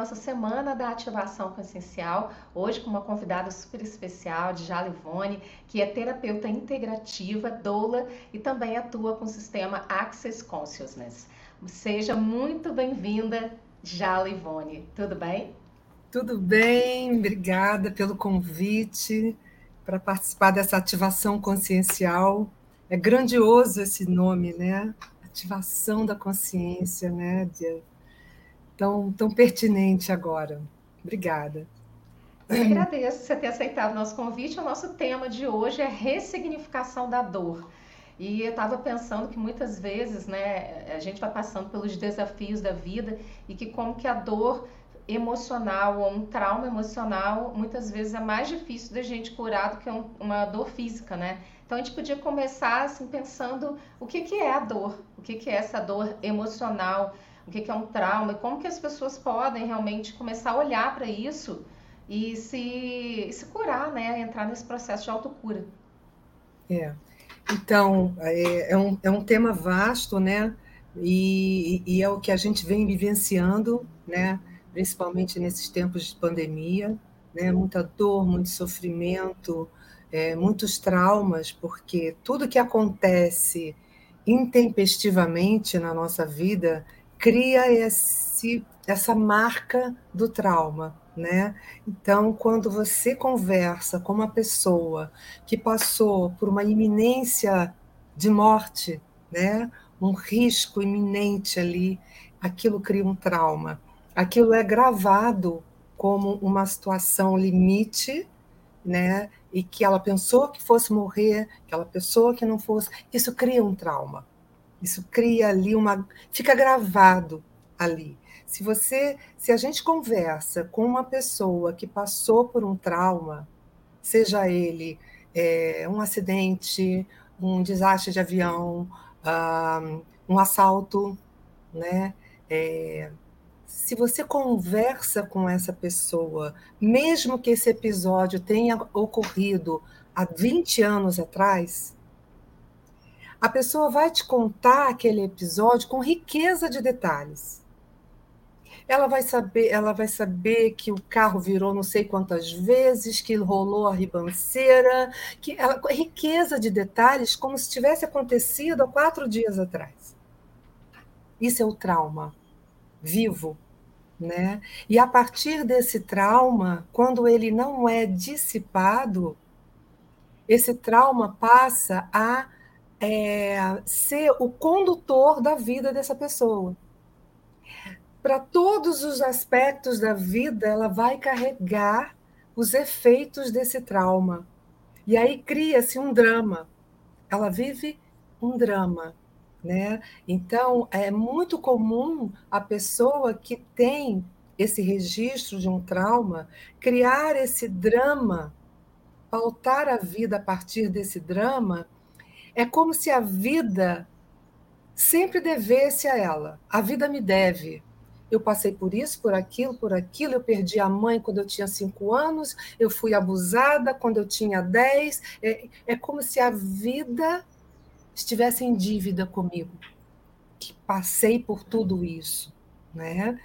nossa semana da ativação consciencial. Hoje com uma convidada super especial, de Jalivone, que é terapeuta integrativa, doula e também atua com o sistema Access Consciousness. Seja muito bem-vinda, Jalivone. Tudo bem? Tudo bem, obrigada pelo convite para participar dessa ativação consciencial. É grandioso esse nome, né? Ativação da consciência, né? De tão, tão pertinente agora. Obrigada. Eu agradeço você ter aceitado o nosso convite. O nosso tema de hoje é ressignificação da dor. E eu estava pensando que muitas vezes, né, a gente vai passando pelos desafios da vida e que como que a dor emocional ou um trauma emocional muitas vezes é mais difícil da gente curar do que um, uma dor física, né? Então a gente podia começar assim pensando o que, que é a dor, o que, que é essa dor emocional, o que, é um trauma, e como que as pessoas podem realmente começar a olhar para isso e se, se curar, né? Entrar nesse processo de autocura. É. Então, é, é, um, é um tema vasto, né? E, e é o que a gente vem vivenciando, né? Principalmente nesses tempos de pandemia, né? Muita dor, muito sofrimento, é, muitos traumas, porque tudo que acontece intempestivamente na nossa vida cria esse, essa marca do trauma. Né? Então, quando você conversa com uma pessoa que passou por uma iminência de morte, né? um risco iminente ali, aquilo cria um trauma. Aquilo é gravado como uma situação limite, né? E que ela pensou que fosse morrer, que ela pensou que não fosse. Isso cria um trauma. Isso cria ali uma. fica gravado ali. Se você, se a gente conversa com uma pessoa que passou por um trauma, seja ele é, um acidente, um desastre de avião, um assalto, né? É, se você conversa com essa pessoa, mesmo que esse episódio tenha ocorrido há 20 anos atrás, a pessoa vai te contar aquele episódio com riqueza de detalhes. Ela vai saber, ela vai saber que o carro virou não sei quantas vezes, que rolou a ribanceira, que ela, riqueza de detalhes como se tivesse acontecido há quatro dias atrás. Isso é o trauma vivo, né? E a partir desse trauma, quando ele não é dissipado, esse trauma passa a é, ser o condutor da vida dessa pessoa. Para todos os aspectos da vida, ela vai carregar os efeitos desse trauma. E aí cria-se um drama. Ela vive um drama. Né? Então, é muito comum a pessoa que tem esse registro de um trauma criar esse drama, pautar a vida a partir desse drama é como se a vida sempre devesse a ela. A vida me deve. Eu passei por isso, por aquilo, por aquilo. Eu perdi a mãe quando eu tinha cinco anos. Eu fui abusada quando eu tinha dez. É, é como se a vida estivesse em dívida comigo. Que passei por tudo isso, né?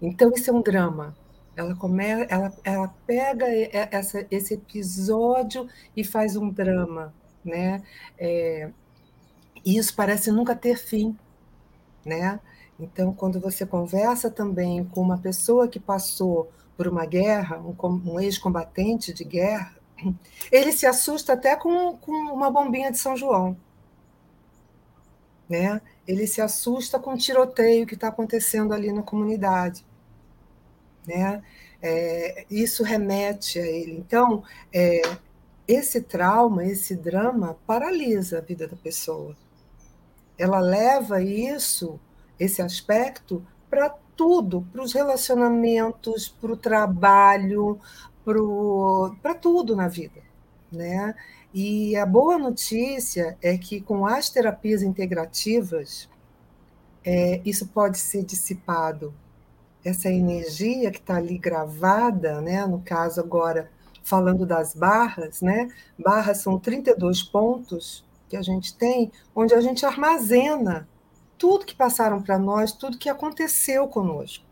Então isso é um drama. Ela ela, ela pega essa, esse episódio e faz um drama né? É, isso parece nunca ter fim, né? Então, quando você conversa também com uma pessoa que passou por uma guerra, um, um ex-combatente de guerra, ele se assusta até com, com uma bombinha de São João. Né? Ele se assusta com o tiroteio que está acontecendo ali na comunidade. Né? É, isso remete a ele. Então, é, esse trauma, esse drama, paralisa a vida da pessoa. Ela leva isso, esse aspecto, para tudo, para os relacionamentos, para o trabalho, para tudo na vida. Né? E a boa notícia é que com as terapias integrativas, é, isso pode ser dissipado. Essa energia que está ali gravada, né? no caso agora falando das barras, né? Barras são 32 pontos que a gente tem, onde a gente armazena tudo que passaram para nós, tudo que aconteceu conosco.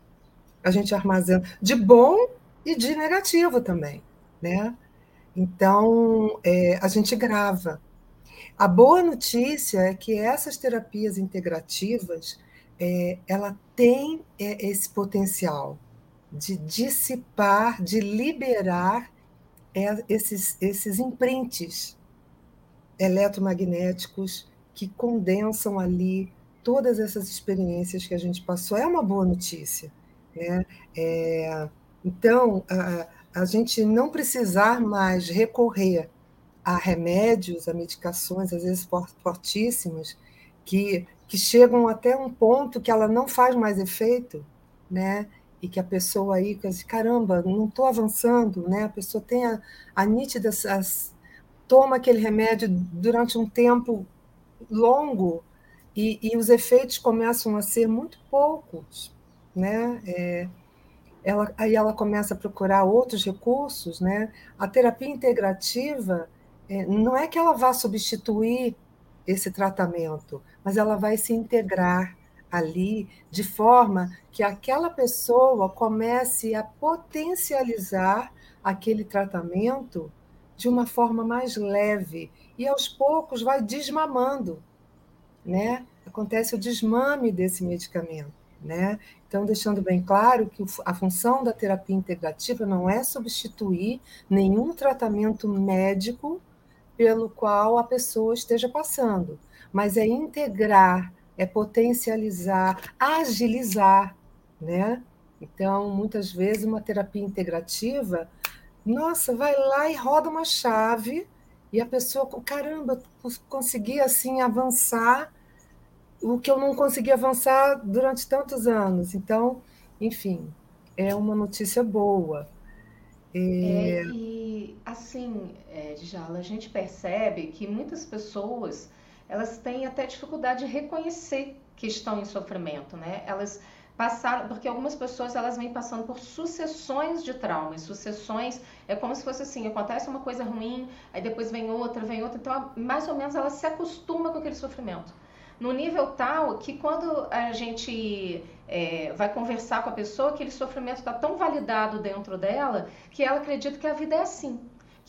a gente armazena de bom e de negativo também, né? Então, é, a gente grava. A boa notícia é que essas terapias integrativas, é, ela tem é, esse potencial de dissipar, de liberar é, esses, esses imprints eletromagnéticos que condensam ali todas essas experiências que a gente passou. É uma boa notícia. Né? É, então, a, a gente não precisar mais recorrer a remédios, a medicações, às vezes fortíssimas, que, que chegam até um ponto que ela não faz mais efeito, né? E que a pessoa aí, caramba, não estou avançando, né? A pessoa tem a, a nítida, as, toma aquele remédio durante um tempo longo e, e os efeitos começam a ser muito poucos, né? É, ela, aí ela começa a procurar outros recursos, né? A terapia integrativa é, não é que ela vá substituir esse tratamento, mas ela vai se integrar ali de forma que aquela pessoa comece a potencializar aquele tratamento de uma forma mais leve e aos poucos vai desmamando, né? Acontece o desmame desse medicamento, né? Então, deixando bem claro que a função da terapia integrativa não é substituir nenhum tratamento médico pelo qual a pessoa esteja passando, mas é integrar, é potencializar, agilizar, né? Então, muitas vezes, uma terapia integrativa, nossa, vai lá e roda uma chave e a pessoa, caramba, consegui assim avançar o que eu não consegui avançar durante tantos anos. Então, enfim, é uma notícia boa. É, e assim, é, a gente percebe que muitas pessoas elas têm até dificuldade de reconhecer que estão em sofrimento, né? Elas passaram, porque algumas pessoas elas vêm passando por sucessões de traumas, sucessões, é como se fosse assim, acontece uma coisa ruim, aí depois vem outra, vem outra, então mais ou menos ela se acostuma com aquele sofrimento no nível tal que quando a gente é, vai conversar com a pessoa, aquele sofrimento está tão validado dentro dela que ela acredita que a vida é assim.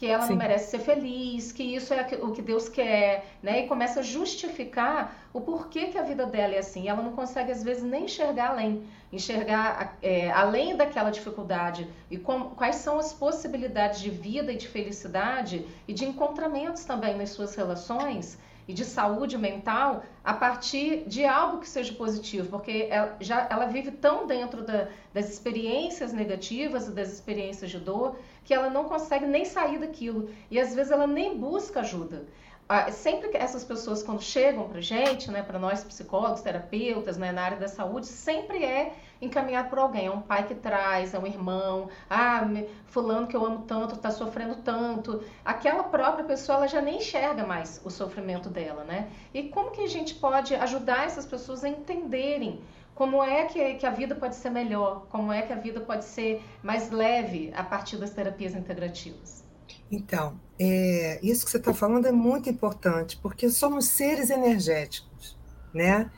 Que ela Sim. não merece ser feliz, que isso é o que Deus quer, né? E começa a justificar o porquê que a vida dela é assim. Ela não consegue, às vezes, nem enxergar além. Enxergar é, além daquela dificuldade e com, quais são as possibilidades de vida e de felicidade e de encontramentos também nas suas relações e de saúde mental a partir de algo que seja positivo, porque ela, já, ela vive tão dentro da, das experiências negativas e das experiências de dor que ela não consegue nem sair daquilo e às vezes ela nem busca ajuda. Ah, sempre que essas pessoas quando chegam para gente, né, para nós psicólogos, terapeutas, né, na área da saúde, sempre é encaminhado por alguém. É um pai que traz, é um irmão. Ah, fulano que eu amo tanto está sofrendo tanto. Aquela própria pessoa ela já nem enxerga mais o sofrimento dela, né? E como que a gente pode ajudar essas pessoas a entenderem como é que, que a vida pode ser melhor, como é que a vida pode ser mais leve a partir das terapias integrativas? Então, é, isso que você está falando é muito importante, porque somos seres energéticos, né?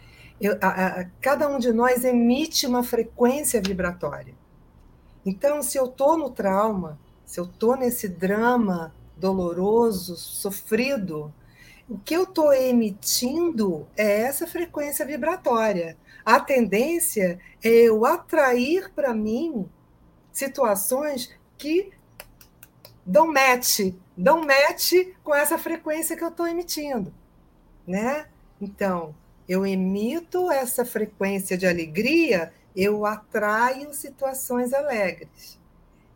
Eu, a, a, cada um de nós emite uma frequência vibratória. Então, se eu estou no trauma, se eu estou nesse drama doloroso, sofrido, o que eu estou emitindo é essa frequência vibratória. A tendência é eu atrair para mim situações que dão match, dão match com essa frequência que eu estou emitindo, né? Então, eu emito essa frequência de alegria, eu atraio situações alegres.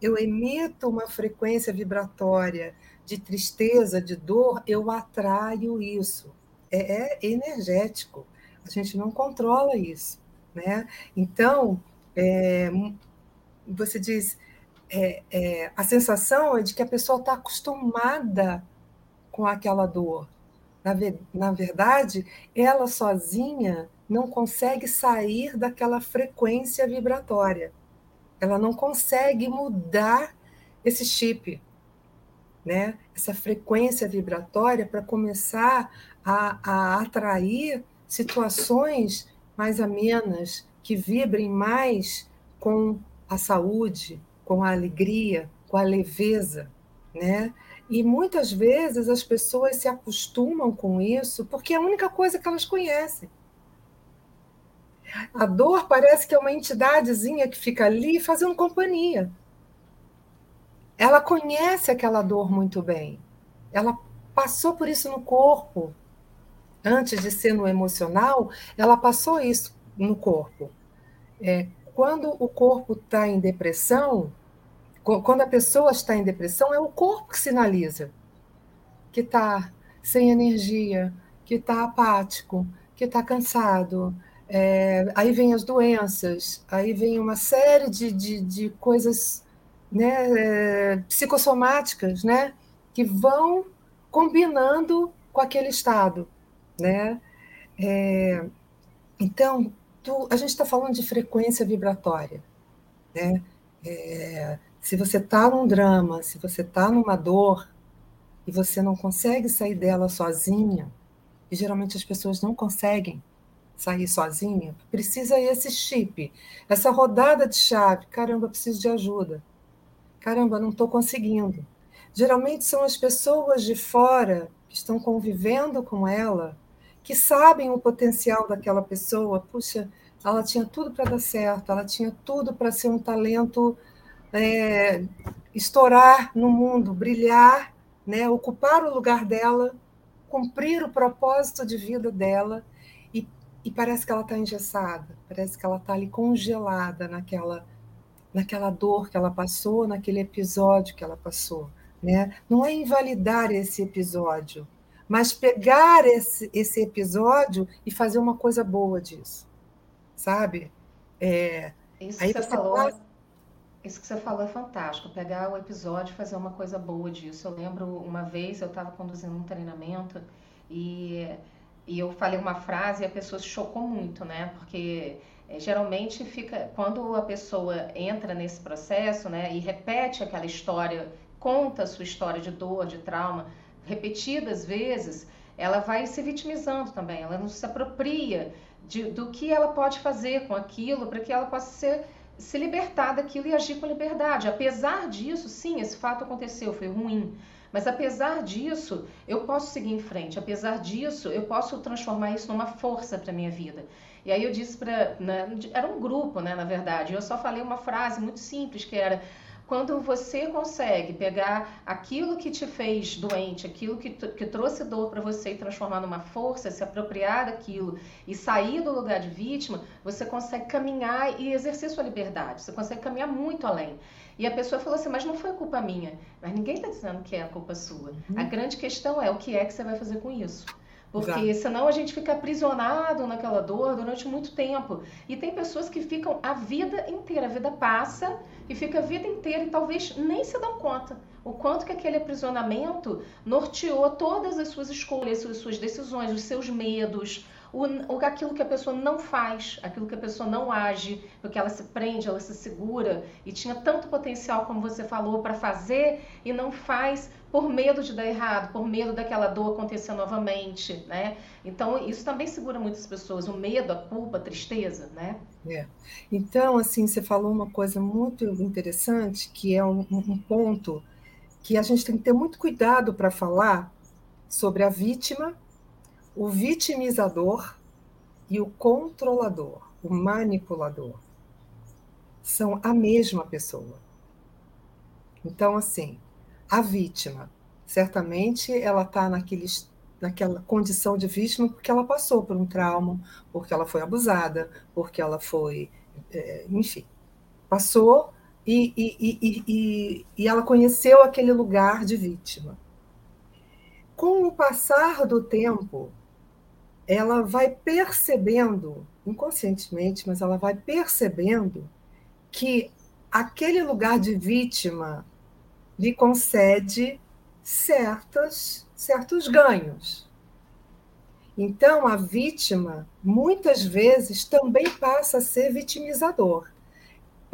Eu emito uma frequência vibratória de tristeza, de dor, eu atraio isso. É, é energético. A gente não controla isso, né? Então, é, você diz, é, é, a sensação é de que a pessoa está acostumada com aquela dor. Na, na verdade, ela sozinha não consegue sair daquela frequência vibratória. Ela não consegue mudar esse chip, né? essa frequência vibratória para começar a, a atrair situações mais amenas, que vibrem mais com a saúde, com a alegria, com a leveza, né? E muitas vezes as pessoas se acostumam com isso porque é a única coisa que elas conhecem. A dor parece que é uma entidadezinha que fica ali fazendo companhia. Ela conhece aquela dor muito bem. Ela passou por isso no corpo. Antes de ser no emocional, ela passou isso no corpo. É, quando o corpo está em depressão, quando a pessoa está em depressão, é o corpo que sinaliza que está sem energia, que está apático, que está cansado. É, aí vem as doenças, aí vem uma série de, de, de coisas né, é, psicossomáticas né, que vão combinando com aquele estado. Né? É, então, tu, a gente está falando de frequência vibratória. Né? É, se você está num drama, se você está numa dor e você não consegue sair dela sozinha, e geralmente as pessoas não conseguem sair sozinha, precisa esse chip, essa rodada de chave. Caramba, preciso de ajuda. Caramba, não estou conseguindo. Geralmente são as pessoas de fora que estão convivendo com ela, que sabem o potencial daquela pessoa. Puxa, ela tinha tudo para dar certo, ela tinha tudo para ser um talento é, estourar no mundo, brilhar, né, ocupar o lugar dela, cumprir o propósito de vida dela, e, e parece que ela está engessada, parece que ela está ali congelada naquela, naquela dor que ela passou, naquele episódio que ela passou. Né? Não é invalidar esse episódio, mas pegar esse, esse episódio e fazer uma coisa boa disso, sabe? É, Isso aí você falou. Passa isso que você falou é fantástico, pegar o episódio e fazer uma coisa boa disso. Eu lembro uma vez eu estava conduzindo um treinamento e, e eu falei uma frase e a pessoa se chocou muito, né? Porque é, geralmente fica quando a pessoa entra nesse processo, né, e repete aquela história, conta a sua história de dor, de trauma, repetidas vezes, ela vai se vitimizando também. Ela não se apropria de, do que ela pode fazer com aquilo para que ela possa ser se libertar daquilo e agir com liberdade. Apesar disso, sim, esse fato aconteceu, foi ruim. Mas apesar disso, eu posso seguir em frente. Apesar disso, eu posso transformar isso numa força para minha vida. E aí eu disse para, né, era um grupo, né, na verdade. Eu só falei uma frase muito simples que era quando você consegue pegar aquilo que te fez doente, aquilo que, que trouxe dor para você e transformar numa força, se apropriar daquilo e sair do lugar de vítima, você consegue caminhar e exercer sua liberdade. Você consegue caminhar muito além. E a pessoa falou assim: Mas não foi culpa minha. Mas ninguém está dizendo que é a culpa sua. Uhum. A grande questão é o que é que você vai fazer com isso. Porque Exato. senão a gente fica aprisionado naquela dor durante muito tempo. E tem pessoas que ficam a vida inteira, a vida passa e fica a vida inteira e talvez nem se dão conta o quanto que aquele aprisionamento norteou todas as suas escolhas, as suas decisões, os seus medos, o, aquilo que a pessoa não faz, aquilo que a pessoa não age, porque ela se prende, ela se segura e tinha tanto potencial, como você falou, para fazer e não faz por medo de dar errado, por medo daquela dor acontecer novamente, né? Então isso também segura muitas pessoas, o medo, a culpa, a tristeza, né? É. Então, assim, você falou uma coisa muito interessante, que é um, um ponto que a gente tem que ter muito cuidado para falar sobre a vítima o vitimizador e o controlador, o manipulador, são a mesma pessoa. Então, assim, a vítima, certamente ela está naquela condição de vítima porque ela passou por um trauma, porque ela foi abusada, porque ela foi, é, enfim, passou e, e, e, e, ela conheceu aquele lugar de vítima. Com o passar do tempo, ela vai percebendo, inconscientemente, mas ela vai percebendo que aquele lugar de vítima lhe concede certos, certos ganhos. Então, a vítima, muitas vezes, também passa a ser vitimizador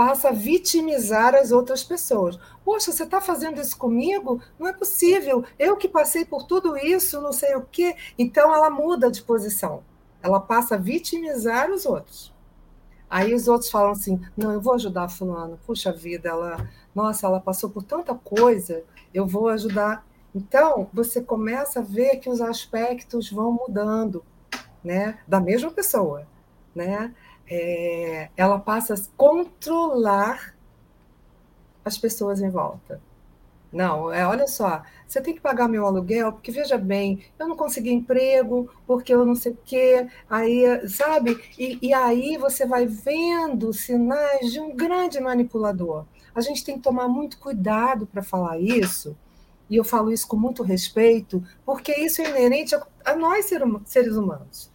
passa a vitimizar as outras pessoas. Poxa, você está fazendo isso comigo? Não é possível. Eu que passei por tudo isso, não sei o quê. Então ela muda de posição. Ela passa a vitimizar os outros. Aí os outros falam assim: não, eu vou ajudar a fulano. Puxa vida, ela, nossa, ela passou por tanta coisa, eu vou ajudar. Então, você começa a ver que os aspectos vão mudando, né? Da mesma pessoa, né? É, ela passa a controlar as pessoas em volta. Não, é, olha só, você tem que pagar meu aluguel, porque veja bem, eu não consegui emprego, porque eu não sei o quê, aí, sabe? E, e aí você vai vendo sinais de um grande manipulador. A gente tem que tomar muito cuidado para falar isso, e eu falo isso com muito respeito, porque isso é inerente a, a nós, seres humanos.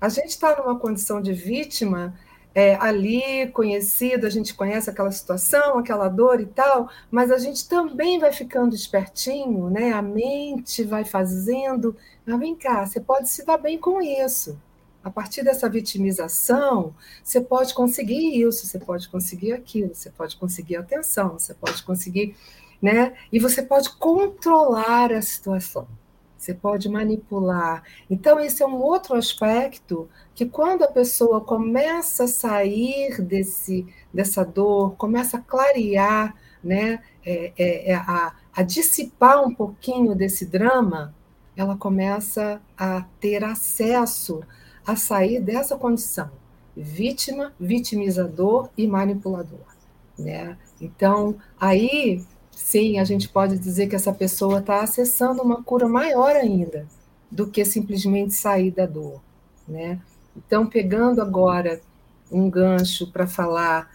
A gente está numa condição de vítima é, ali conhecido, a gente conhece aquela situação, aquela dor e tal, mas a gente também vai ficando espertinho, né? A mente vai fazendo. Mas vem cá, você pode se dar bem com isso. A partir dessa vitimização, você pode conseguir isso, você pode conseguir aquilo, você pode conseguir atenção, você pode conseguir, né? E você pode controlar a situação você pode manipular. Então, esse é um outro aspecto que, quando a pessoa começa a sair desse, dessa dor, começa a clarear, né, é, é, é a, a dissipar um pouquinho desse drama, ela começa a ter acesso a sair dessa condição vítima, vitimizador e manipulador. Né? Então, aí sim, a gente pode dizer que essa pessoa está acessando uma cura maior ainda do que simplesmente sair da dor, né? Então, pegando agora um gancho para falar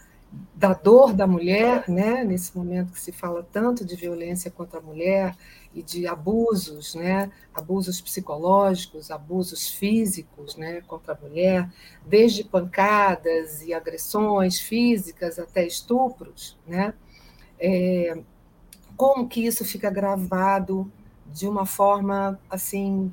da dor da mulher, né? Nesse momento que se fala tanto de violência contra a mulher e de abusos, né? Abusos psicológicos, abusos físicos, né? Contra a mulher, desde pancadas e agressões físicas até estupros, né? É, como que isso fica gravado de uma forma assim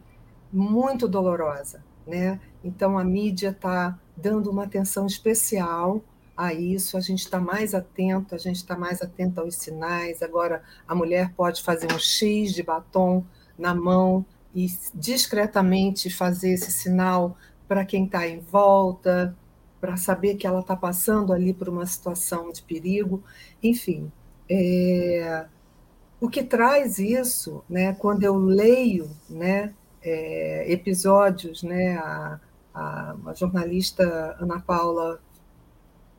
muito dolorosa, né? Então a mídia está dando uma atenção especial a isso, a gente está mais atento, a gente está mais atento aos sinais. Agora a mulher pode fazer um X de batom na mão e discretamente fazer esse sinal para quem está em volta, para saber que ela está passando ali por uma situação de perigo. Enfim, é, o que traz isso, né, quando eu leio né, é, episódios, né, a, a, a, jornalista Ana Paula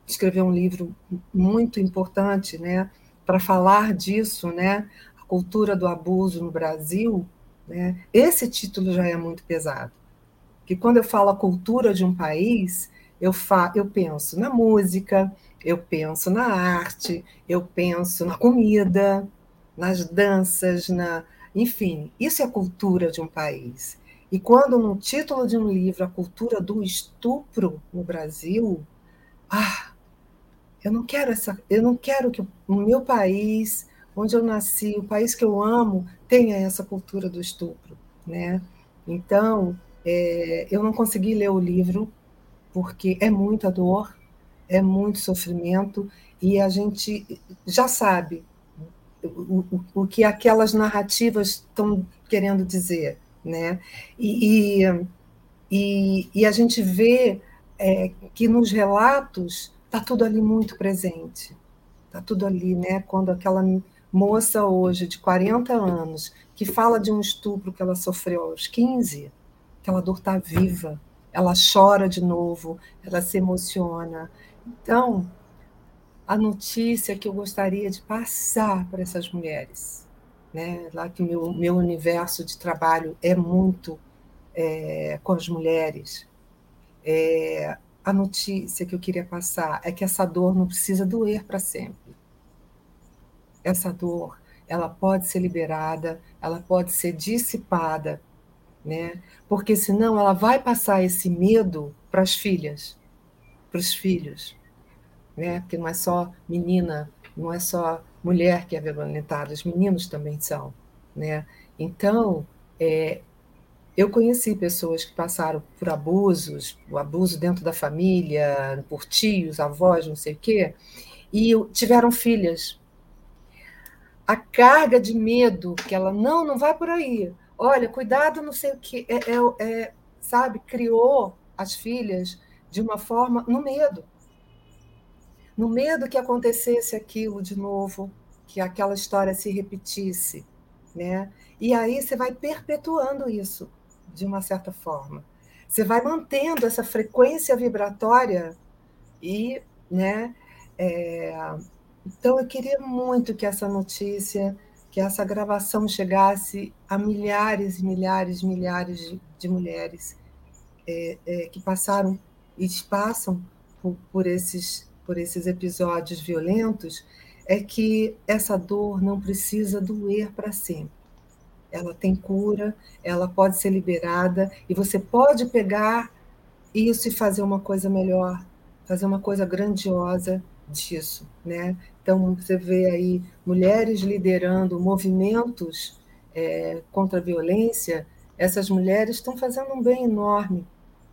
escreveu um livro muito importante né, para falar disso, né, a cultura do abuso no Brasil. Né, esse título já é muito pesado. Que quando eu falo a cultura de um país, eu, fa eu penso na música, eu penso na arte, eu penso na comida, nas danças, na, enfim, isso é a cultura de um país. E quando no título de um livro a cultura do estupro no Brasil, ah, eu não quero essa, eu não quero que o meu país, onde eu nasci, o país que eu amo, tenha essa cultura do estupro, né? Então, é, eu não consegui ler o livro porque é muita dor, é muito sofrimento e a gente já sabe o, o, que aquelas narrativas estão querendo dizer. Né? E, e, e a gente vê é, que nos relatos está tudo ali muito presente. Está tudo ali, né? Quando aquela moça hoje, de 40 anos, que fala de um estupro que ela sofreu aos 15, aquela dor está viva, ela chora de novo, ela se emociona. Então, a notícia que eu gostaria de passar para essas mulheres. Né? Lá que meu, meu universo de trabalho é muito é, com as mulheres. É, a notícia que eu queria passar é que essa dor não precisa doer para sempre. Essa dor, ela pode ser liberada, ela pode ser dissipada, né? Porque senão ela vai passar esse medo para as filhas, para os filhos, né? Porque não é só menina, não é só mulher que é violentada, os meninos também são, né? Então, é, eu conheci pessoas que passaram por abusos, o abuso dentro da família, por tios, avós, não sei o quê, e tiveram filhas. A carga de medo que ela não, não vai por aí. Olha, cuidado, não sei o quê, é, é, é sabe, criou as filhas de uma forma no medo no medo que acontecesse aquilo de novo, que aquela história se repetisse, né? E aí você vai perpetuando isso de uma certa forma. Você vai mantendo essa frequência vibratória e, né? É... Então eu queria muito que essa notícia, que essa gravação chegasse a milhares e milhares e milhares de, de mulheres é, é, que passaram e passam por, por esses por esses episódios violentos é que essa dor não precisa doer para sempre. Ela tem cura, ela pode ser liberada e você pode pegar isso e fazer uma coisa melhor, fazer uma coisa grandiosa disso, né? Então você vê aí mulheres liderando movimentos é, contra a violência. Essas mulheres estão fazendo um bem enorme,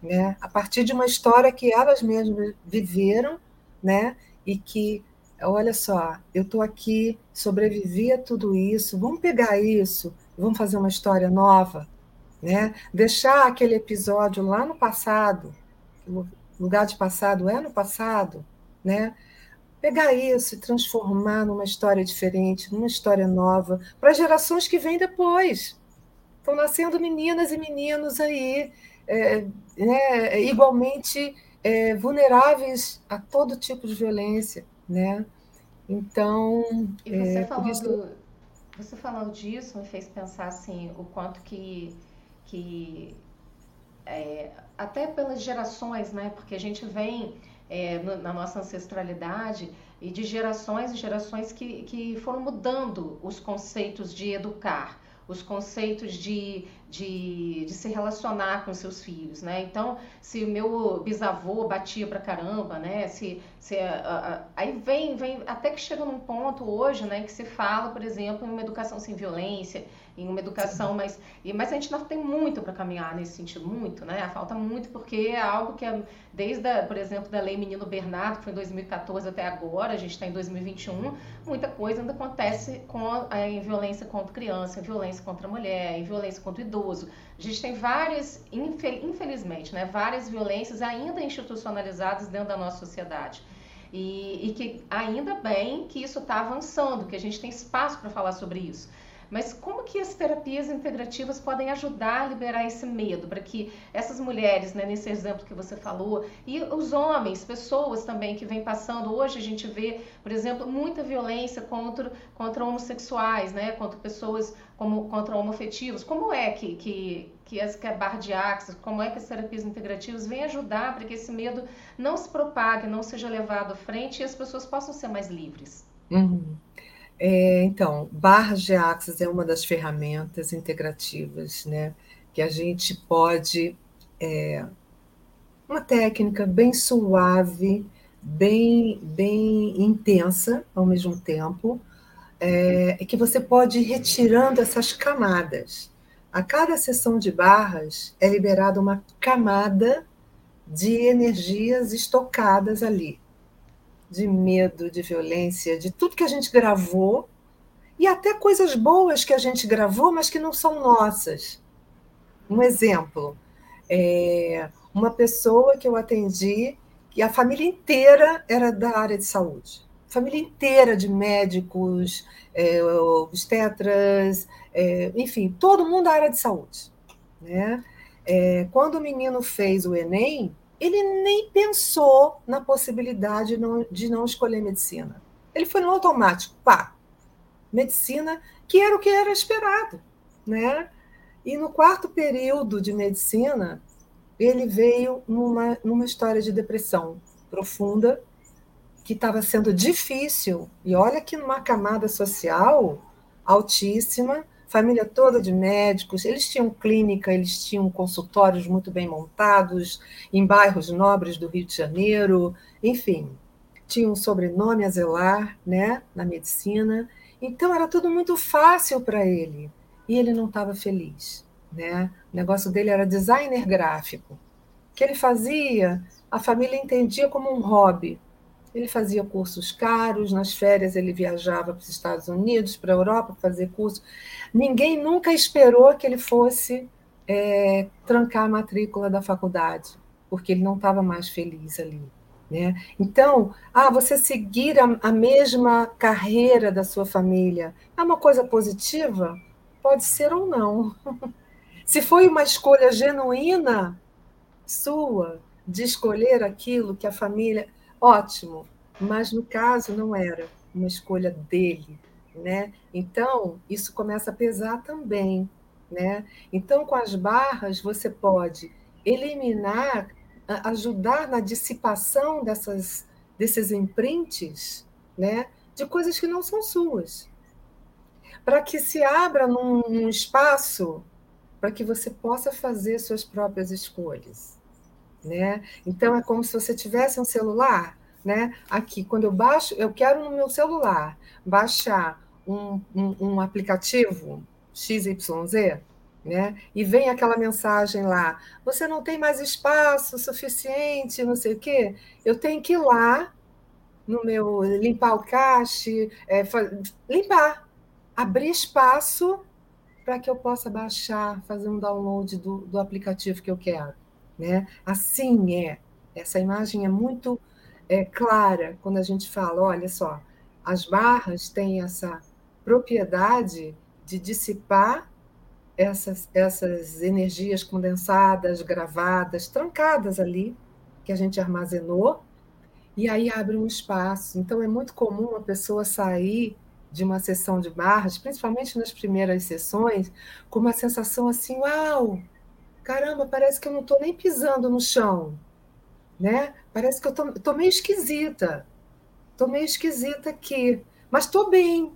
né? A partir de uma história que elas mesmas viveram né? E que, olha só, eu estou aqui, sobrevivi a tudo isso, vamos pegar isso, vamos fazer uma história nova, né? Deixar aquele episódio lá no passado, o lugar de passado é no passado, né? Pegar isso e transformar numa história diferente, numa história nova, para gerações que vêm depois. Estão nascendo meninas e meninos aí, é, né, igualmente é, vulneráveis a todo tipo de violência, né? Então, e você é, falando, você falando disso me fez pensar assim o quanto que que é, até pelas gerações, né? Porque a gente vem é, no, na nossa ancestralidade e de gerações e gerações que, que foram mudando os conceitos de educar os conceitos de, de, de, se relacionar com seus filhos, né? Então, se o meu bisavô batia pra caramba, né? Se, se aí vem, vem até que chega num ponto hoje, né, que se fala, por exemplo, em uma educação sem violência, em uma educação mais. Mas a gente não tem muito para caminhar nesse sentido, muito, né? Falta muito, porque é algo que, é, desde, a, por exemplo, da Lei Menino Bernardo, que foi em 2014 até agora, a gente está em 2021, muita coisa ainda acontece com a, em violência contra criança, em violência contra a mulher, em violência contra o idoso. A gente tem várias, infelizmente, né, várias violências ainda institucionalizadas dentro da nossa sociedade. E, e que ainda bem que isso está avançando, que a gente tem espaço para falar sobre isso. Mas como que as terapias integrativas podem ajudar a liberar esse medo para que essas mulheres, né, nesse exemplo que você falou, e os homens, pessoas também que vêm passando, hoje a gente vê, por exemplo, muita violência contra, contra homossexuais, né, contra pessoas como contra homofetivos. Como é que, que, que as que a barra de axis, como é que as terapias integrativas vêm ajudar para que esse medo não se propague, não seja levado à frente e as pessoas possam ser mais livres? Uhum. É, então, barras de axis é uma das ferramentas integrativas, né? Que a gente pode. É, uma técnica bem suave, bem, bem intensa ao mesmo tempo, é, que você pode ir retirando essas camadas. A cada sessão de barras é liberada uma camada de energias estocadas ali de medo, de violência, de tudo que a gente gravou e até coisas boas que a gente gravou, mas que não são nossas. Um exemplo, é uma pessoa que eu atendi e a família inteira era da área de saúde. Família inteira de médicos, é, obstetras, é, enfim, todo mundo da área de saúde. Né? É, quando o menino fez o Enem, ele nem pensou na possibilidade de não escolher medicina. Ele foi no automático, pá, medicina, que era o que era esperado, né? E no quarto período de medicina, ele veio numa, numa história de depressão profunda, que estava sendo difícil, e olha que numa camada social altíssima, família toda de médicos, eles tinham clínica, eles tinham consultórios muito bem montados em bairros nobres do Rio de Janeiro, enfim, tinham um sobrenome a zelar, né, na medicina. Então era tudo muito fácil para ele e ele não estava feliz, né? O negócio dele era designer gráfico. Que ele fazia, a família entendia como um hobby, ele fazia cursos caros, nas férias ele viajava para os Estados Unidos, para a Europa fazer curso. Ninguém nunca esperou que ele fosse é, trancar a matrícula da faculdade, porque ele não estava mais feliz ali. Né? Então, ah, você seguir a, a mesma carreira da sua família é uma coisa positiva? Pode ser ou não. Se foi uma escolha genuína sua de escolher aquilo que a família. Ótimo, mas no caso não era uma escolha dele. Né? Então, isso começa a pesar também. Né? Então, com as barras, você pode eliminar ajudar na dissipação dessas, desses imprints né, de coisas que não são suas. Para que se abra num, num espaço para que você possa fazer suas próprias escolhas. Né? Então, é como se você tivesse um celular. Né? Aqui, quando eu baixo, eu quero no meu celular baixar um, um, um aplicativo XYZ, né? E vem aquela mensagem lá: você não tem mais espaço suficiente, não sei o quê. Eu tenho que ir lá no meu limpar o cache, é, limpar, abrir espaço para que eu possa baixar, fazer um download do, do aplicativo que eu quero. Né? Assim é. Essa imagem é muito é, clara quando a gente fala: olha só, as barras têm essa propriedade de dissipar essas, essas energias condensadas, gravadas, trancadas ali, que a gente armazenou, e aí abre um espaço. Então, é muito comum a pessoa sair de uma sessão de barras, principalmente nas primeiras sessões, com uma sensação assim: uau, caramba, parece que eu não estou nem pisando no chão. Né? Parece que eu estou meio esquisita. Estou meio esquisita aqui. Mas estou bem.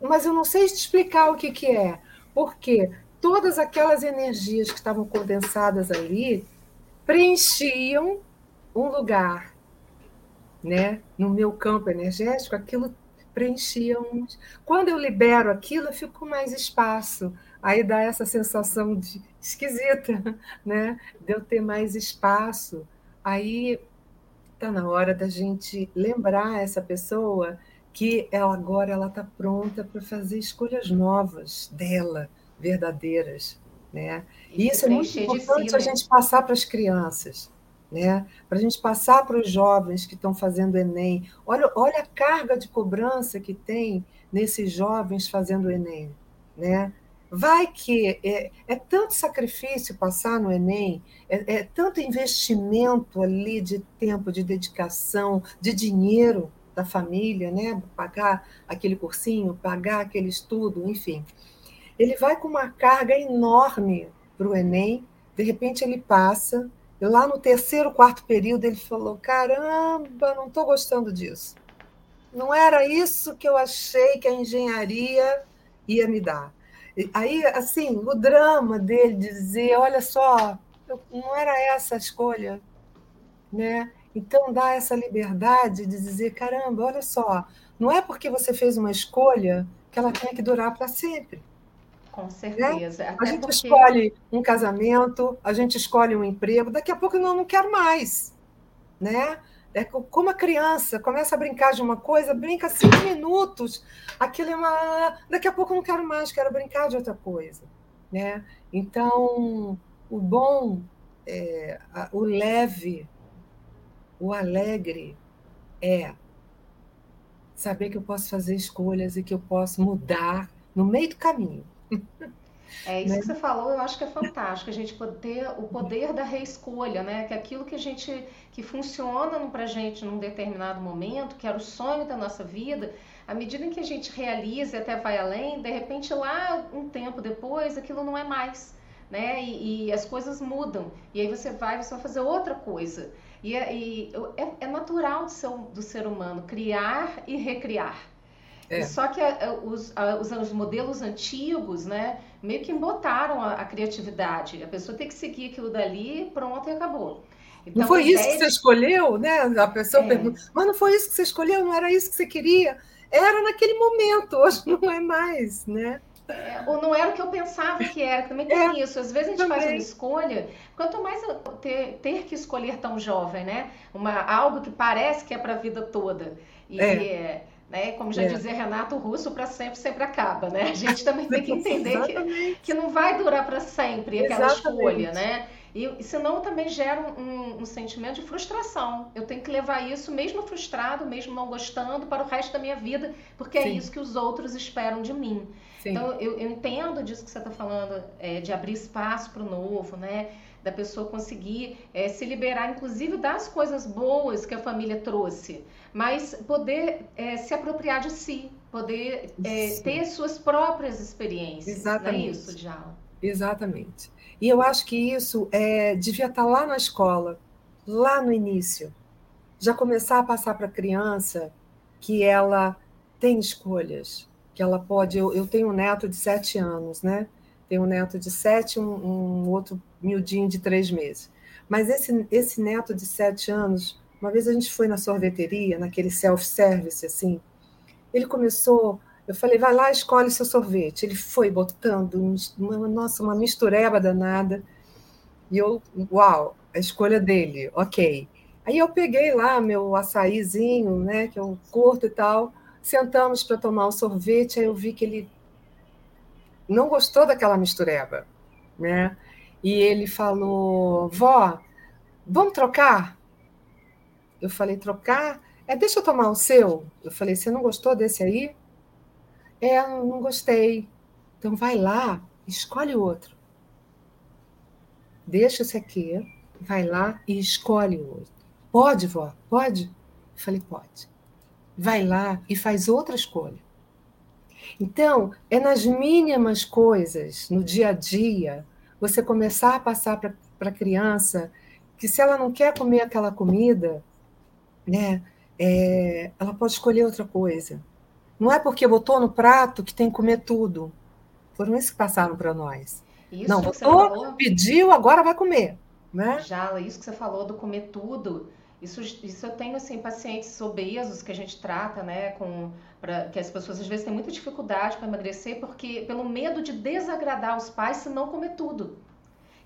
Mas eu não sei te explicar o que, que é. Por quê? todas aquelas energias que estavam condensadas ali preenchiam um lugar, né? No meu campo energético, aquilo preenchia um... Quando eu libero aquilo, eu fico com mais espaço. Aí dá essa sensação de esquisita, né? De eu ter mais espaço. Aí está na hora da gente lembrar essa pessoa que ela agora ela está pronta para fazer escolhas novas dela, verdadeiras. Né? E isso é muito importante si, a né? gente passar para as crianças, né? para a gente passar para os jovens que estão fazendo Enem. Olha, olha a carga de cobrança que tem nesses jovens fazendo Enem. Né? Vai que é, é, tanto sacrifício passar no Enem, é, é, tanto investimento ali de tempo, de dedicação, de dinheiro da família, né? pagar aquele cursinho, pagar aquele estudo, enfim ele vai com uma carga enorme para o Enem, de repente ele passa, lá no terceiro, quarto período ele falou: caramba, não estou gostando disso. Não era isso que eu achei que a engenharia ia me dar. Aí, assim, o drama dele dizer: olha só, não era essa a escolha, né? Então dá essa liberdade de dizer: caramba, olha só, não é porque você fez uma escolha que ela tenha que durar para sempre. Com né? certeza. Né? A gente porque... escolhe um casamento, a gente escolhe um emprego, daqui a pouco eu não, não quero mais. Né? É como a criança começa a brincar de uma coisa, brinca cinco minutos, aquilo é uma. Daqui a pouco eu não quero mais, quero brincar de outra coisa. Né? Então, o bom, é, o leve, o alegre é saber que eu posso fazer escolhas e que eu posso mudar no meio do caminho. É isso né? que você falou, eu acho que é fantástico, a gente poder o poder da reescolha, né? Que aquilo que a gente que funciona pra gente num determinado momento, que era o sonho da nossa vida, à medida em que a gente realiza e até vai além, de repente lá um tempo depois aquilo não é mais, né? E, e as coisas mudam. E aí você vai, você vai fazer outra coisa. E, é, e é, é natural do, seu, do ser humano criar e recriar. É. Só que a, a, os, a, os, os, modelos antigos, né, meio que embotaram a, criatividade. A pessoa tem que seguir aquilo dali, pronto e acabou. Então, não foi isso que você escolheu, né? A pessoa é. pergunta, mas não foi isso que você escolheu, não era isso que você queria? Era naquele momento, hoje não é mais, né? É, ou não era o que eu pensava que era, também tem é, isso. Às vezes a gente também. faz uma escolha, quanto mais ter, ter que escolher tão jovem, né? Uma, algo que parece que é para a vida toda. E é né? Como já é. dizia Renato Russo, para sempre sempre acaba, né? A gente também tem que entender que, que não vai durar para sempre aquela Exatamente. escolha, né? E senão também gera um, um, sentimento de frustração. Eu tenho que levar isso, mesmo frustrado, mesmo não gostando, para o resto da minha vida, porque é Sim. é isso que os outros esperam de mim. Sim. Então, eu, eu, entendo disso que você está falando, é, de abrir espaço para o novo, né? Da pessoa conseguir é, se liberar, inclusive, das coisas boas que a família trouxe, mas poder é, se apropriar de si, poder é, ter suas próprias experiências. Exatamente. Não é isso, Djala? Exatamente. E eu acho que isso é, devia estar lá na escola, lá no início. Já começar a passar para a criança que ela tem escolhas, que ela pode. Eu, eu, tenho um neto de sete anos, né? Tenho um neto de sete, um, um outro miudinho de três meses. Mas esse, esse neto de sete anos, uma vez a gente foi na sorveteria, naquele self-service, assim, ele começou eu falei, vai lá, escolhe seu sorvete. Ele foi botando, uma, nossa, uma mistureba danada. E eu, uau, a escolha dele, ok. Aí eu peguei lá meu açaizinho, né, que eu curto e tal, sentamos para tomar o sorvete, aí eu vi que ele não gostou daquela mistureba, né? E ele falou, vó, vamos trocar? Eu falei, trocar? É, deixa eu tomar o seu. Eu falei, você não gostou desse aí? É, não gostei. Então vai lá, escolhe outro. Deixa esse aqui, vai lá e escolhe outro. Pode, vó? Pode? Eu falei, pode. Vai lá e faz outra escolha. Então, é nas mínimas coisas, no dia a dia, você começar a passar para a criança que se ela não quer comer aquela comida, né, é, ela pode escolher outra coisa. Não é porque botou no prato que tem que comer tudo. Foram esses que passaram para nós. Isso não, botou, pediu, agora vai comer. Né? Jala, isso que você falou do comer tudo, isso, isso eu tenho assim, pacientes obesos que a gente trata, né, com pra, que as pessoas às vezes têm muita dificuldade para emagrecer porque pelo medo de desagradar os pais se não comer tudo.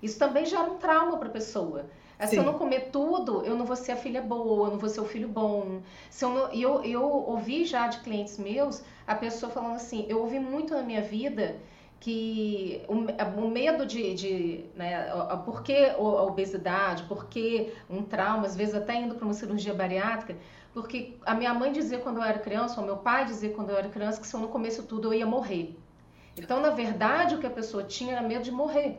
Isso também gera um trauma para a pessoa. É, se eu não comer tudo, eu não vou ser a filha boa, eu não vou ser o filho bom. Se eu, não, eu, eu ouvi já de clientes meus a pessoa falando assim: eu ouvi muito na minha vida que o, o medo de, de né, por que a obesidade, por que um trauma, às vezes até indo para uma cirurgia bariátrica, porque a minha mãe dizia quando eu era criança, ou meu pai dizia quando eu era criança, que se eu não comesse tudo eu ia morrer. Então, na verdade, o que a pessoa tinha era medo de morrer.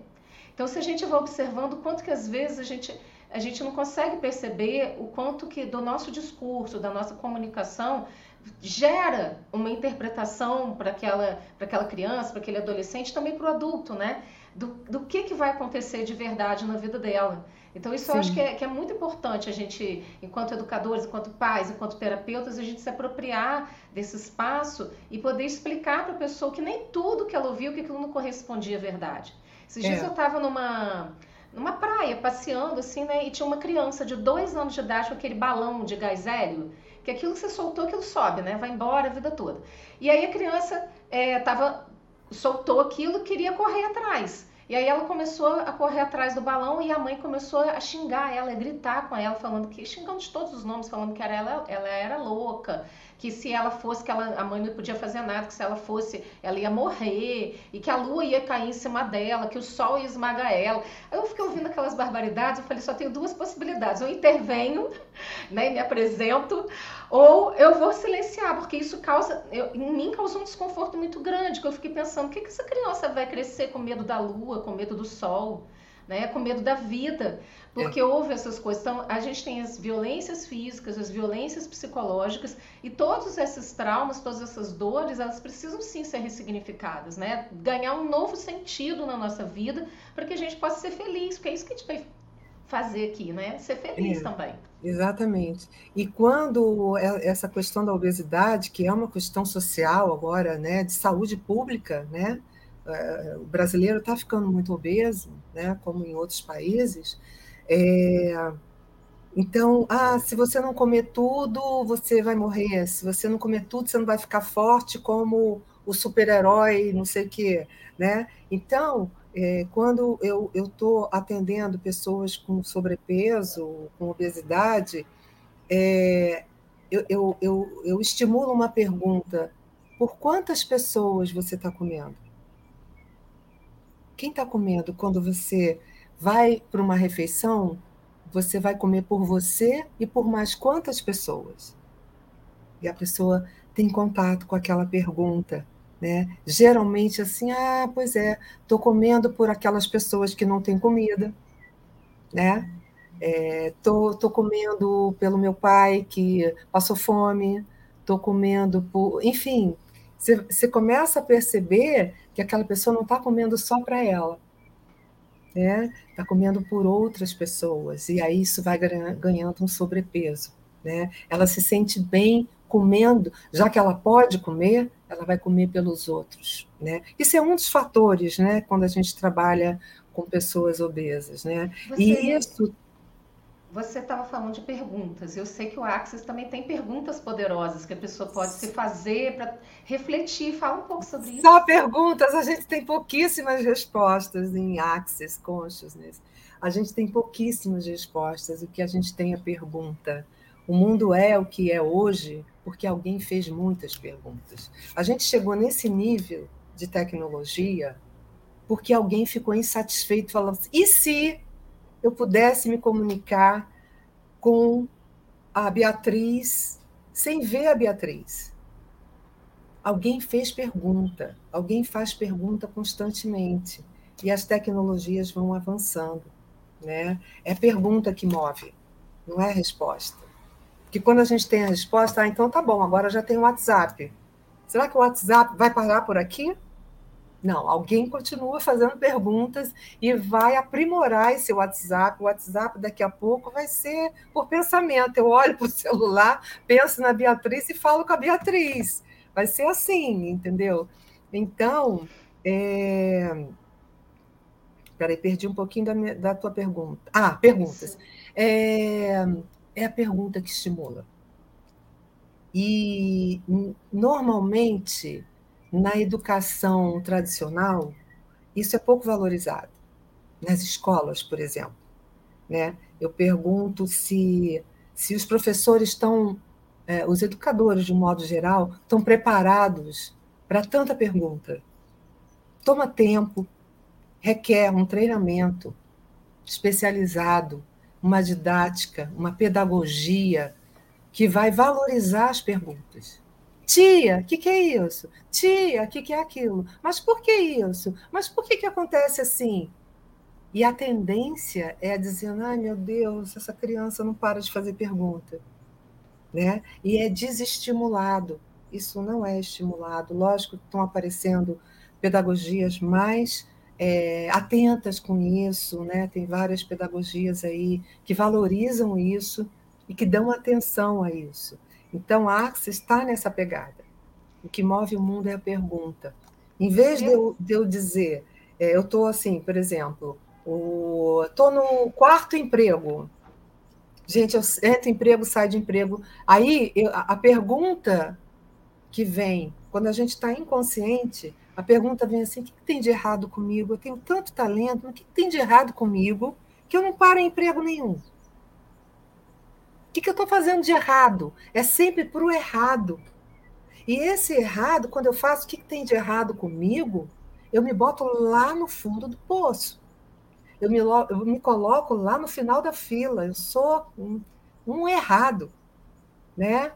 Então, se a gente vai observando quanto que às vezes a gente a gente não consegue perceber o quanto que do nosso discurso, da nossa comunicação, gera uma interpretação para aquela, aquela criança, para aquele adolescente, também para o adulto, né? Do, do que, que vai acontecer de verdade na vida dela. Então, isso Sim. eu acho que é, que é muito importante a gente, enquanto educadores, enquanto pais, enquanto terapeutas, a gente se apropriar desse espaço e poder explicar para a pessoa que nem tudo que ela ouviu, que aquilo não correspondia à verdade. Esses é. dias eu estava numa numa praia, passeando assim, né? E tinha uma criança de dois anos de idade com aquele balão de gás hélio, que aquilo que você soltou, aquilo sobe, né? Vai embora a vida toda. E aí a criança é, tava, soltou aquilo queria correr atrás. E aí ela começou a correr atrás do balão e a mãe começou a xingar ela, a gritar com ela, falando que, xingando de todos os nomes, falando que era ela, ela era louca, que se ela fosse, que ela, a mãe não podia fazer nada, que se ela fosse, ela ia morrer, e que a lua ia cair em cima dela, que o sol ia esmagar ela. Aí eu fiquei ouvindo aquelas barbaridades, eu falei, só tenho duas possibilidades, eu intervenho, né, me apresento, ou eu vou silenciar, porque isso causa, eu, em mim causa um desconforto muito grande, que eu fiquei pensando, o que, que essa criança vai crescer com medo da lua, com medo do sol? Né, com medo da vida, porque é. houve essas coisas. Então, a gente tem as violências físicas, as violências psicológicas, e todos esses traumas, todas essas dores, elas precisam sim ser ressignificadas, né? Ganhar um novo sentido na nossa vida, para que a gente possa ser feliz, porque é isso que a gente vai fazer aqui, né? Ser feliz é, também. Exatamente. E quando é, essa questão da obesidade, que é uma questão social agora, né, de saúde pública, né? É, o brasileiro está ficando muito obeso, né, como em outros países. É, então, ah, se você não comer tudo, você vai morrer. Se você não comer tudo, você não vai ficar forte como o super-herói, não sei o quê, né? Então, é, quando eu estou atendendo pessoas com sobrepeso, com obesidade, é, eu, eu, eu, eu estimulo uma pergunta: por quantas pessoas você está comendo? Quem está comendo quando você vai para uma refeição, você vai comer por você e por mais quantas pessoas? E a pessoa tem contato com aquela pergunta, né? Geralmente assim, ah, pois é, estou comendo por aquelas pessoas que não têm comida, né? É, tô, comendo pelo meu pai que passou fome, estou comendo por. Enfim, você começa a perceber que aquela pessoa não está comendo só para ela, né? Está comendo por outras pessoas, e aí isso vai ganhando um sobrepeso. Né? Ela se sente bem comendo, já que ela pode comer, ela vai comer pelos outros. Né? Isso é um dos fatores né, quando a gente trabalha com pessoas obesas. Né? Você... E isso você estava falando de perguntas. Eu sei que o Axis também tem perguntas poderosas que a pessoa pode se fazer para refletir. Fala um pouco sobre isso. Só perguntas. A gente tem pouquíssimas respostas em Axis Consciousness. A gente tem pouquíssimas respostas. O que a gente tem é pergunta. O mundo é o que é hoje porque alguém fez muitas perguntas. A gente chegou nesse nível de tecnologia porque alguém ficou insatisfeito falando assim, e se eu pudesse me comunicar com a Beatriz sem ver a Beatriz. Alguém fez pergunta, alguém faz pergunta constantemente e as tecnologias vão avançando, né? É pergunta que move, não é resposta. Porque quando a gente tem a resposta, ah, então tá bom, agora já tem o WhatsApp. Será que o WhatsApp vai parar por aqui? Não, alguém continua fazendo perguntas e vai aprimorar esse WhatsApp. O WhatsApp daqui a pouco vai ser por pensamento. Eu olho para o celular, penso na Beatriz e falo com a Beatriz. Vai ser assim, entendeu? Então, é... peraí, perdi um pouquinho da, minha, da tua pergunta. Ah, perguntas. É... é a pergunta que estimula. E normalmente na educação tradicional, isso é pouco valorizado. Nas escolas, por exemplo. Né? Eu pergunto se, se os professores estão, é, os educadores, de um modo geral, estão preparados para tanta pergunta. Toma tempo, requer um treinamento especializado, uma didática, uma pedagogia que vai valorizar as perguntas. Tia, o que, que, é isso? Tia, o que, que, é aquilo? Mas por que isso? Mas por que, que acontece assim? E a tendência é a dizer, ai meu Deus, essa criança não para de fazer pergunta. Né? E é desestimulado. Isso não é estimulado. Lógico que estão aparecendo pedagogias mais é, atentas com isso, né? tem várias pedagogias aí que valorizam isso e que dão atenção a isso. Então, a Axis está nessa pegada. O que move o mundo é a pergunta. Em vez de eu, de eu dizer, é, eu estou assim, por exemplo, estou no quarto emprego. Gente, eu entro em emprego, saio de emprego. Aí, eu, a, pergunta que vem, quando a gente está inconsciente, a pergunta vem assim: o que, tem de errado comigo? Eu tenho tanto talento, o que tem de errado comigo que eu não paro em emprego nenhum? O que, que eu estou fazendo de errado? É sempre para o errado. E esse errado, quando eu faço o que, que tem de errado comigo, eu me boto lá no fundo do poço. Eu me, eu me coloco lá no final da fila. Eu sou um, um errado. Né?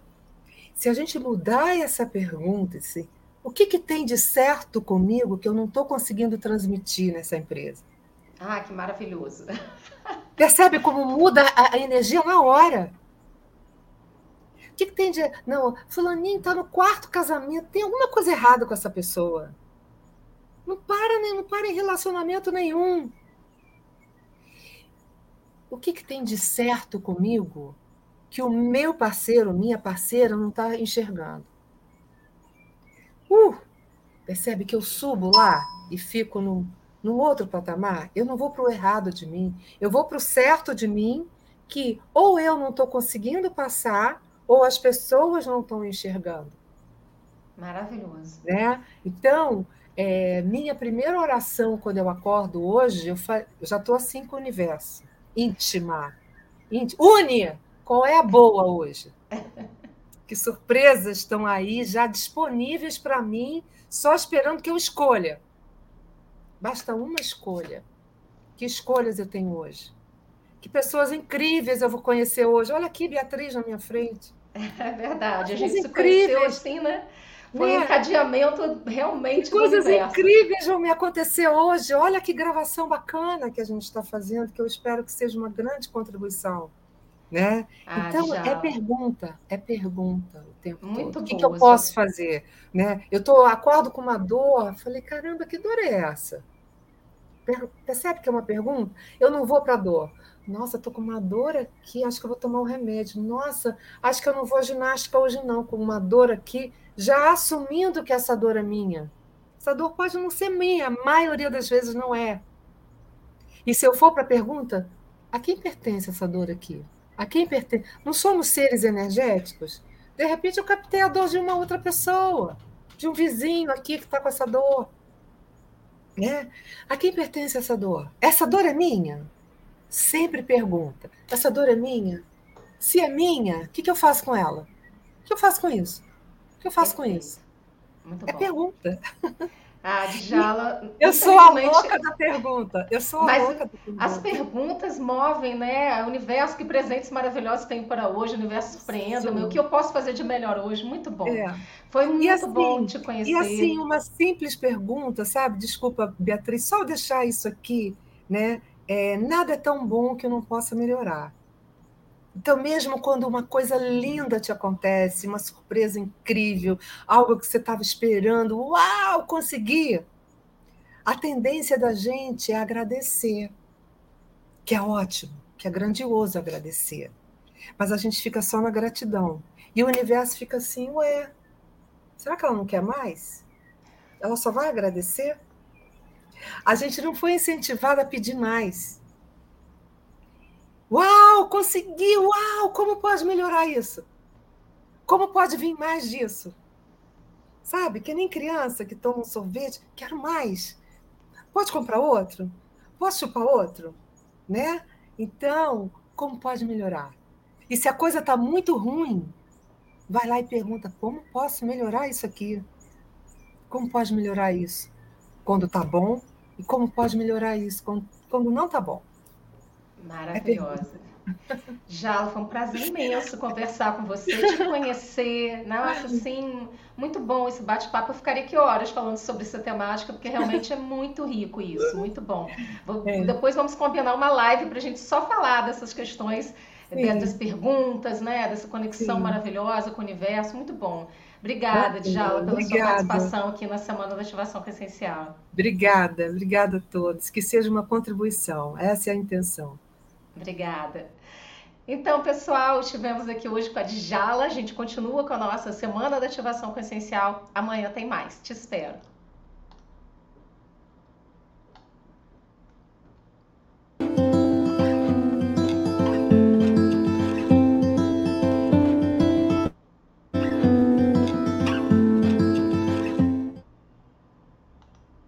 Se a gente mudar essa pergunta, assim, o que, que tem de certo comigo que eu não estou conseguindo transmitir nessa empresa? Ah, que maravilhoso. Percebe como muda a energia na hora? O que, que tem de. Não, Fulaninho está no quarto casamento, tem alguma coisa errada com essa pessoa. Não para, não para em relacionamento nenhum. O que, que tem de certo comigo que o meu parceiro, minha parceira, não está enxergando? Uh, percebe que eu subo lá e fico no, no outro patamar? Eu não vou para o errado de mim, eu vou para o certo de mim, que ou eu não estou conseguindo passar, ou as pessoas não estão enxergando. Maravilhoso. Né? Então, é, minha primeira oração quando eu acordo hoje, eu, fa... eu já estou assim com o universo. Íntima. Íntima. Une! Qual é a boa hoje? que surpresas estão aí já disponíveis para mim, só esperando que eu escolha. Basta uma escolha. Que escolhas eu tenho hoje? Que pessoas incríveis eu vou conhecer hoje? Olha aqui, Beatriz na minha frente. É verdade, a gente se conheceu assim, né? Foi um encadeamento realmente. Que coisas incríveis vão me acontecer hoje. Olha que gravação bacana que a gente está fazendo, que eu espero que seja uma grande contribuição. Né? Ah, então, já. é pergunta, é pergunta o tempo Muito todo. O que, que, eu posso fazer? Né? Eu tô, acordo com uma dor, falei, caramba, que dor é essa? Percebe que é uma pergunta? Eu não vou para a dor. Nossa, estou com uma dor aqui, acho que eu vou tomar um remédio. Nossa, acho que eu não vou à ginástica hoje, não, com uma dor aqui já assumindo que essa dor é minha. Essa dor pode não ser minha, a maioria das vezes não é. E se eu for para a pergunta, a quem pertence essa dor aqui? A quem pertence? Não somos seres energéticos? De repente eu captei a dor de uma outra pessoa, de um vizinho aqui que está com essa dor. Né? A quem pertence essa dor? Essa dor é minha? Sempre pergunta: essa dor é minha? Se é minha, o que, que eu faço com ela? O que eu faço com isso? que eu faço com isso? Muito é bom. pergunta. Ah, Djala. Eu sou a louca da pergunta. Eu sou a Mas louca da pergunta. As perguntas movem, né? O universo, que presentes maravilhosos tem para hoje, o universo surpreenda-me. O que eu posso fazer de melhor hoje? Muito bom. É. Foi muito assim, bom te conhecer. E assim, uma simples pergunta, sabe? Desculpa, Beatriz, só deixar isso aqui, né? É, nada é tão bom que eu não possa melhorar. Então, mesmo quando uma coisa linda te acontece, uma surpresa incrível, algo que você estava esperando, uau, consegui! A tendência da gente é agradecer, que é ótimo, que é grandioso agradecer. Mas a gente fica só na gratidão. E o universo fica assim, ué, será que ela não quer mais? Ela só vai agradecer? A gente não foi incentivada a pedir mais. Uau, consegui! Uau, como pode melhorar isso? Como pode vir mais disso? Sabe? Que nem criança que toma um sorvete, quero mais. Pode comprar outro? Posso chupar outro? Né? Então, como pode melhorar? E se a coisa está muito ruim, vai lá e pergunta: como posso melhorar isso aqui? Como pode melhorar isso? Quando está bom, e como pode melhorar isso quando, quando não está bom? Maravilhosa. Jala, foi um prazer imenso conversar com você, te conhecer. Nossa, assim, muito bom esse bate-papo. Eu ficaria aqui horas falando sobre essa temática, porque realmente é muito rico isso, muito bom. É. Depois vamos combinar uma live para a gente só falar dessas questões, Sim. das perguntas, né? Dessa conexão Sim. maravilhosa com o universo. Muito bom. Obrigada, Djala, pela obrigada. sua participação aqui na Semana da Ativação com Essencial. Obrigada, obrigada a todos. Que seja uma contribuição. Essa é a intenção. Obrigada. Então, pessoal, estivemos aqui hoje com a Djala. A gente continua com a nossa Semana da Ativação com Essencial. Amanhã tem mais. Te espero.